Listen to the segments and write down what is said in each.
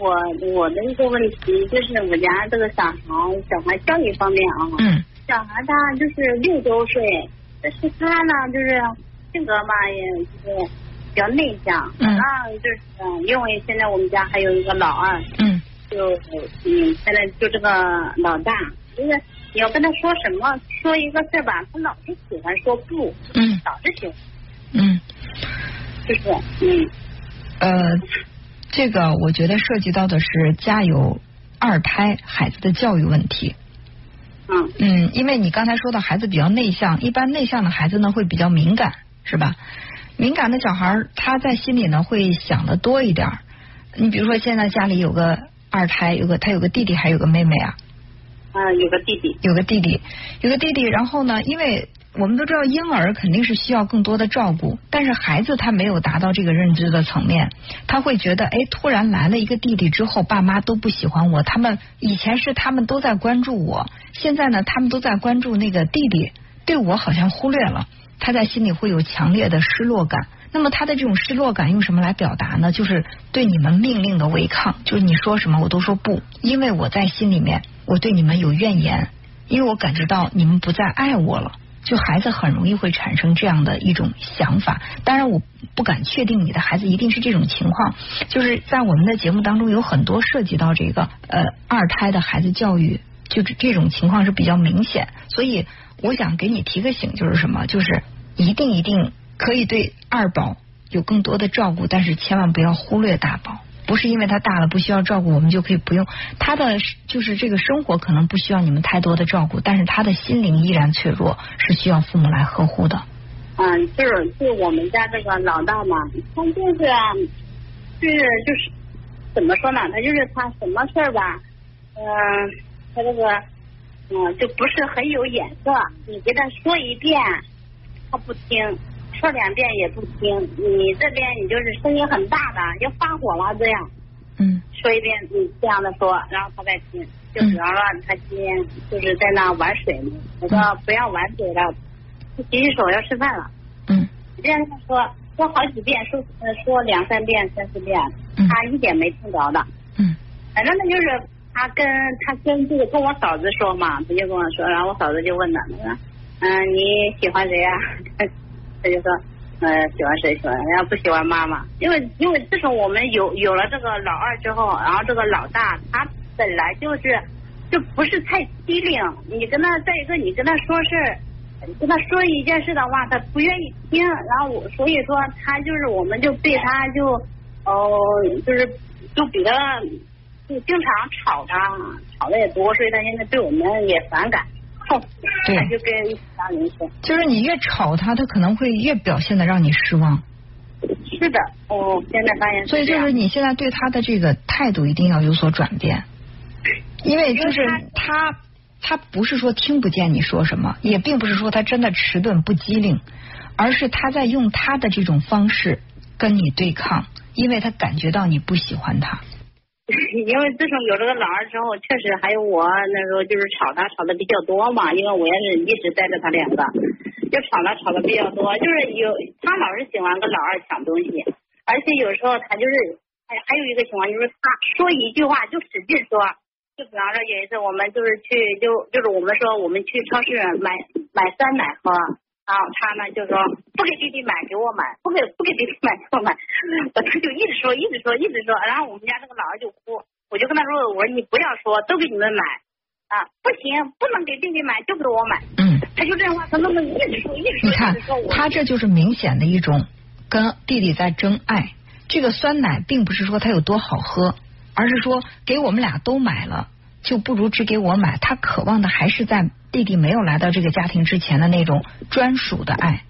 我我的一个问题就是我家这个小孩小孩教育方面啊，嗯。小孩他就是六周岁，但是他呢就是性格吧，也就是比较内向，嗯。啊，就是嗯因为现在我们家还有一个老二，嗯。就嗯现在就这个老大，就是你要跟他说什么说一个事儿吧，他老是喜欢说不，嗯。老是喜欢嗯，就是嗯。呃，这个我觉得涉及到的是家有二胎孩子的教育问题。嗯嗯，因为你刚才说的孩子比较内向，一般内向的孩子呢会比较敏感，是吧？敏感的小孩他在心里呢会想的多一点。你比如说现在家里有个二胎，有个他有个弟弟，还有个妹妹啊，啊有个弟弟，有个弟弟，有个弟弟。然后呢，因为我们都知道婴儿肯定是需要更多的照顾，但是孩子他没有达到这个认知的层面，他会觉得，哎，突然来了一个弟弟之后，爸妈都不喜欢我，他们以前是他们都在关注我，现在呢，他们都在关注那个弟弟，对我好像忽略了，他在心里会有强烈的失落感。那么他的这种失落感用什么来表达呢？就是对你们命令的违抗，就是你说什么我都说不，因为我在心里面我对你们有怨言，因为我感觉到你们不再爱我了。就孩子很容易会产生这样的一种想法，当然我不敢确定你的孩子一定是这种情况。就是在我们的节目当中有很多涉及到这个呃二胎的孩子教育，就是这种情况是比较明显。所以我想给你提个醒，就是什么？就是一定一定可以对二宝有更多的照顾，但是千万不要忽略大宝。不是因为他大了不需要照顾，我们就可以不用他的就是这个生活可能不需要你们太多的照顾，但是他的心灵依然脆弱，是需要父母来呵护的。嗯，就是就我们家这个老大嘛，他就是就是就是怎么说呢？他就是他什么事儿吧，嗯、他这个嗯就不是很有眼色，你给他说一遍，他不听。说两遍也不听，你这边你就是声音很大的，要发火了这样。嗯说一遍你这样的说，然后他再听。就比方说他今天就是在那玩水呢，我说不要玩水了，洗洗手要吃饭了。嗯这样跟他说说好几遍，说呃说两三遍、三四遍，嗯他一点没听着的。嗯反正呢就是他跟他跟这个跟我嫂子说嘛，他就跟我说，然后我嫂子就问他，他说嗯、你喜欢谁呀、他就说呃喜欢谁喜欢，人家不喜欢妈妈，因为因为自从我们有有了这个老二之后，然后这个老大他本来就是就不是太机灵，你跟他再一个你跟他说事儿。跟他说一件事的话，他不愿意听，然后我所以说他就是我们就对他就哦、就是就比较就经常吵他，吵的也多，所以他现在对我们也反感。哼，对他就跟一家人说，就是你越吵他，他可能会越表现的让你失望。是的，我现在发现所以就是你现在对他的这个态度一定要有所转变，因为就是他他不是说听不见你说什么，也并不是说他真的迟钝不机灵，而是他在用他的这种方式跟你对抗，因为他感觉到你不喜欢他。因为自从有这个老二之后，确实还有我那时候就是吵他吵的比较多嘛，因为我也是一直带着他两个，就吵他吵的比较多，就是有他老是喜欢跟老二抢东西，而且有时候他就是还还有一个情况就是他说一句话就使劲说，就比方说有一次我们就是去就就是我们说我们去超市买买酸奶喝。然后他呢就说不给弟弟买，给我买，不给不给弟弟买，给我买。我 他就一直说，一直说，一直说。然后我们家这个老二就哭，我就跟他说，我说你不要说，都给你们买啊，不行，不能给弟弟买，就给我买。嗯，他就这样话，他那么一直说，一直说，你看他这就是明显的一种跟弟弟在争爱。这个酸奶并不是说它有多好喝，而是说给我们俩都买了，就不如只给我买。他渴望的还是在弟弟没有来到这个家庭之前的那种专属的爱。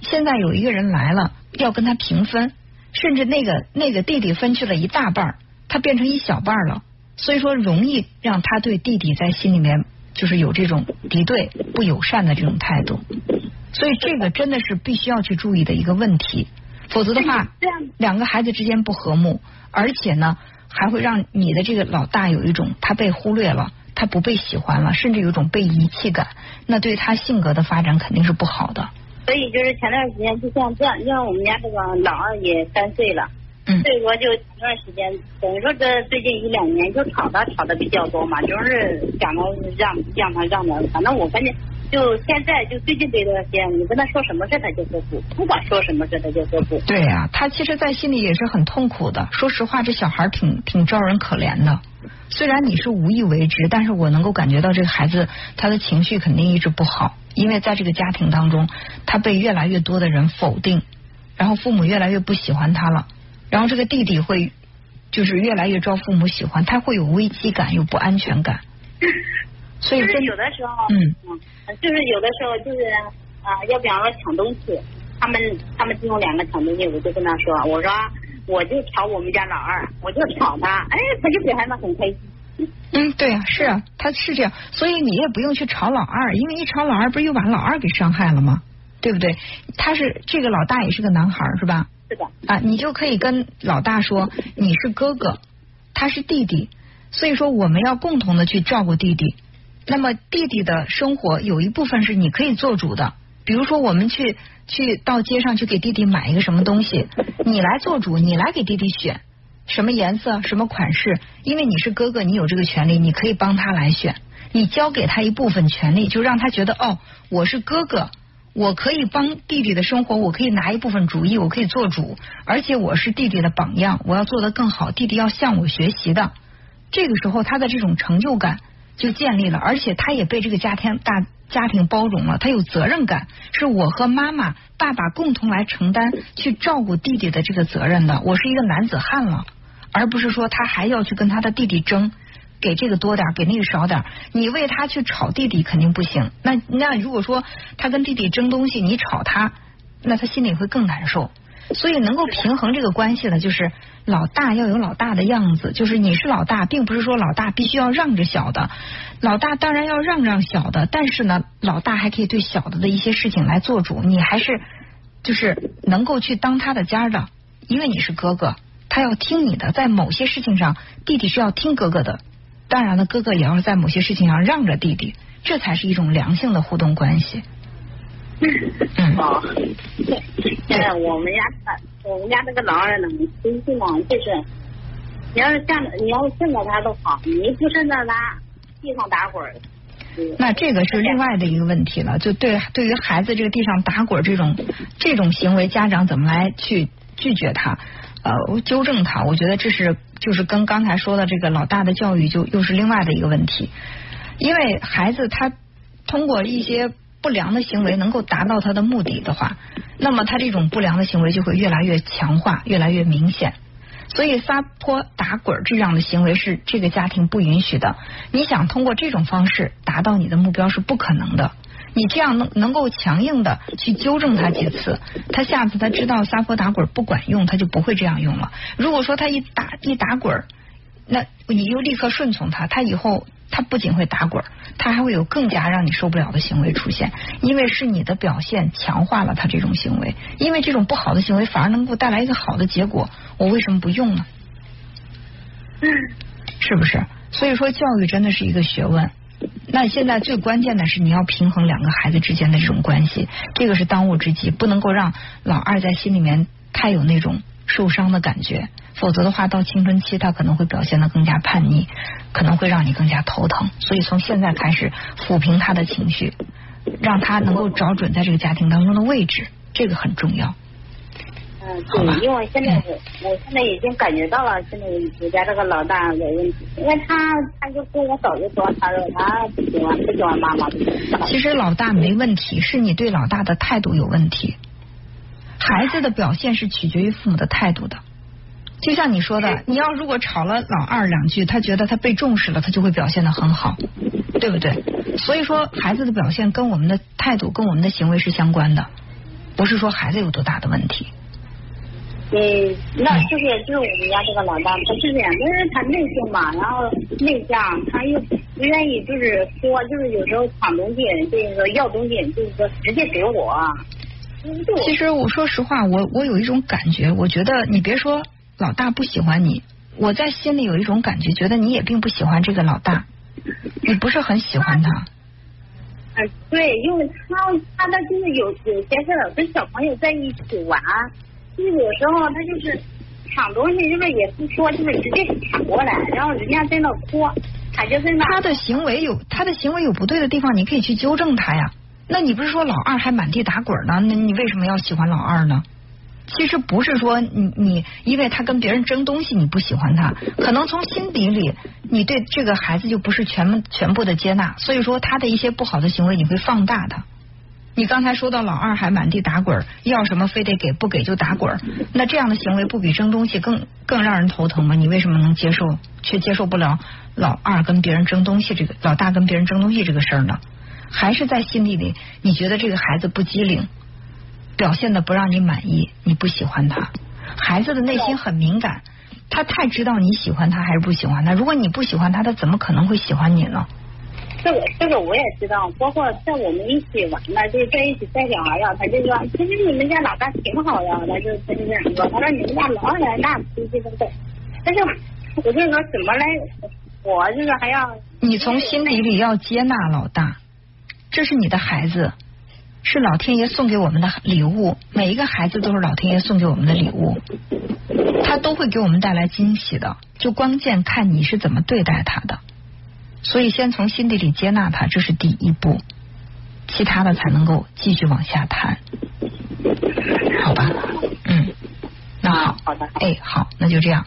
现在有一个人来了，要跟他平分，甚至那个那个弟弟分去了一大半儿，他变成一小半儿了。所以说，容易让他对弟弟在心里面就是有这种敌对、不友善的这种态度。所以这个真的是必须要去注意的一个问题，否则的话，两个孩子之间不和睦，而且呢，还会让你的这个老大有一种他被忽略了，他不被喜欢了，甚至有一种被遗弃感，那对他性格的发展肯定是不好的。所以就是前段时间就像这样，因为我们家这个老二也三岁了，嗯所以说就前段时间，等于说这最近一两年就吵他吵的比较多嘛，就是想着让让他让他，反正我感觉就现在就最近这段时间，你跟他说什么事他就说不，不管说什么事他就说不。对呀、他其实，在心里也是很痛苦的。说实话，这小孩挺挺招人可怜的。虽然你是无意为之，但是我能够感觉到这个孩子他的情绪肯定一直不好，因为在这个家庭当中，他被越来越多的人否定，然后父母越来越不喜欢他了，然后这个弟弟会就是越来越招父母喜欢，他会有危机感，有不安全感。所以就是有的时候，嗯嗯，就是有的时候就是啊、要比方说抢东西，他们他们其中两个抢东西，我就跟他说，我说我就抢我们家老二，我就抢他，哎，他就表现的很开心。嗯，对啊、是啊，他是这样，所以你也不用去吵老二，因为一吵老二，不是又把老二给伤害了吗？对不对？他是这个老大也是个男孩是吧？是的，啊，你就可以跟老大说你是哥哥，他是弟弟，所以说我们要共同的去照顾弟弟。那么弟弟的生活有一部分是你可以做主的，比如说我们去去到街上去给弟弟买一个什么东西，你来做主，你来给弟弟选什么颜色、什么款式，因为你是哥哥，你有这个权利，你可以帮他来选，你交给他一部分权利，就让他觉得哦，我是哥哥。我可以帮弟弟的生活，我可以拿一部分主意，我可以做主，而且我是弟弟的榜样，我要做得更好，弟弟要向我学习的。这个时候，他的这种成就感就建立了，而且他也被这个家庭大家庭包容了，他有责任感，是我和妈妈、爸爸共同来承担去照顾弟弟的这个责任的。我是一个男子汉了，而不是说他还要去跟他的弟弟争。给这个多点儿，给那个少点儿，你为他去吵弟弟肯定不行。那那如果说他跟弟弟争东西，你吵他，那他心里会更难受。所以能够平衡这个关系的，就是老大要有老大的样子，就是你是老大，并不是说老大必须要让着小的，老大当然要让让小的，但是呢，老大还可以对小的的一些事情来做主，你还是就是能够去当他的家的，因为你是哥哥，他要听你的，在某些事情上，弟弟是要听哥哥的。当然了，哥哥也要在某些事情上让着弟弟，这才是一种良性的互动关系。嗯哦，对，现在我们家他，我们家这个老二呢，脾气嘛，就是你要是站着，你要是顺着他都好，你不顺着他，地上打滚那这个是另外的一个问题了，就对对于孩子这个地上打滚这种这种行为，家长怎么来去拒绝他？呃，纠正他？我觉得这是就是跟刚才说的这个老大的教育就又是另外的一个问题，因为孩子他通过一些不良的行为能够达到他的目的的话，那么他这种不良的行为就会越来越强化，越来越明显。所以撒泼打滚这样的行为是这个家庭不允许的。你想通过这种方式达到你的目标是不可能的。你这样能能够强硬的去纠正他几次，他下次他知道撒泼打滚不管用，他就不会这样用了。如果说他一打一打滚，那你又立刻顺从他，他以后他不仅会打滚，他还会有更加让你受不了的行为出现，因为是你的表现强化了他这种行为，因为这种不好的行为反而能够带来一个好的结果，我为什么不用呢？是不是？所以说教育真的是一个学问。那现在最关键的是你要平衡两个孩子之间的这种关系，这个是当务之急，不能够让老二在心里面太有那种受伤的感觉，否则的话到青春期他可能会表现得更加叛逆，可能会让你更加头疼。所以从现在开始抚平他的情绪，让他能够找准在这个家庭当中的位置，这个很重要。嗯，对，因为现在我我现在已经感觉到了，现在我家这个老大有问题，因为他他就跟我早就说，他说他不喜欢不喜欢妈妈。其实老大没问题，是你对老大的态度有问题。孩子的表现是取决于父母的态度的。就像你说的，你要如果吵了老二两句，他觉得他被重视了，他就会表现的很好，对不对？所以说，孩子的表现跟我们的态度、跟我们的行为是相关的，不是说孩子有多大的问题。嗯，那就是就是我们家这个老大，他是这样，因为他内向嘛，然后内向，他又不愿意就是说，就是有时候抢东西，这个要东西，就是说直接给我。其实我说实话，我我有一种感觉，我觉得你别说老大不喜欢你，我在心里有一种感觉，觉得你也并不喜欢这个老大，你不是很喜欢他。嗯，对，因为他他的就是有有些事儿跟小朋友在一起玩，就有时候他就是抢东西就是也不说，就是直接抢过来，然后人家在那哭，他就在那。他的行为有他的行为有不对的地方，你可以去纠正他呀。那你不是说老二还满地打滚呢？那你为什么要喜欢老二呢？其实不是说你你因为他跟别人争东西你不喜欢他，可能从心底里你对这个孩子就不是全全部的接纳，所以说他的一些不好的行为你会放大他。你刚才说到老二还满地打滚，要什么非得给，不给就打滚，那这样的行为不比争东西更更让人头疼吗？你为什么能接受，却接受不了老二跟别人争东西这个老大跟别人争东西这个事儿呢？还是在心底里你觉得这个孩子不机灵？表现的不让你满意，你不喜欢他。孩子的内心很敏感，他太知道你喜欢他还是不喜欢他。如果你不喜欢他，他怎么可能会喜欢你呢？这个这个我也知道，包括在我们一起玩呢，就是在一起带小孩呀，他就说，其实你们家老大挺好呀，他就他就这样说，他说你们家老二那脾气都对，但是我就说怎么来，我就是还要你从心底里要接纳老大，这是你的孩子。是老天爷送给我们的礼物，每一个孩子都是老天爷送给我们的礼物，他都会给我们带来惊喜的。就关键看你是怎么对待他的，所以先从心底里接纳他，这是第一步，其他的才能够继续往下谈，好吧？嗯，那好，好的，哎，好，那就这样。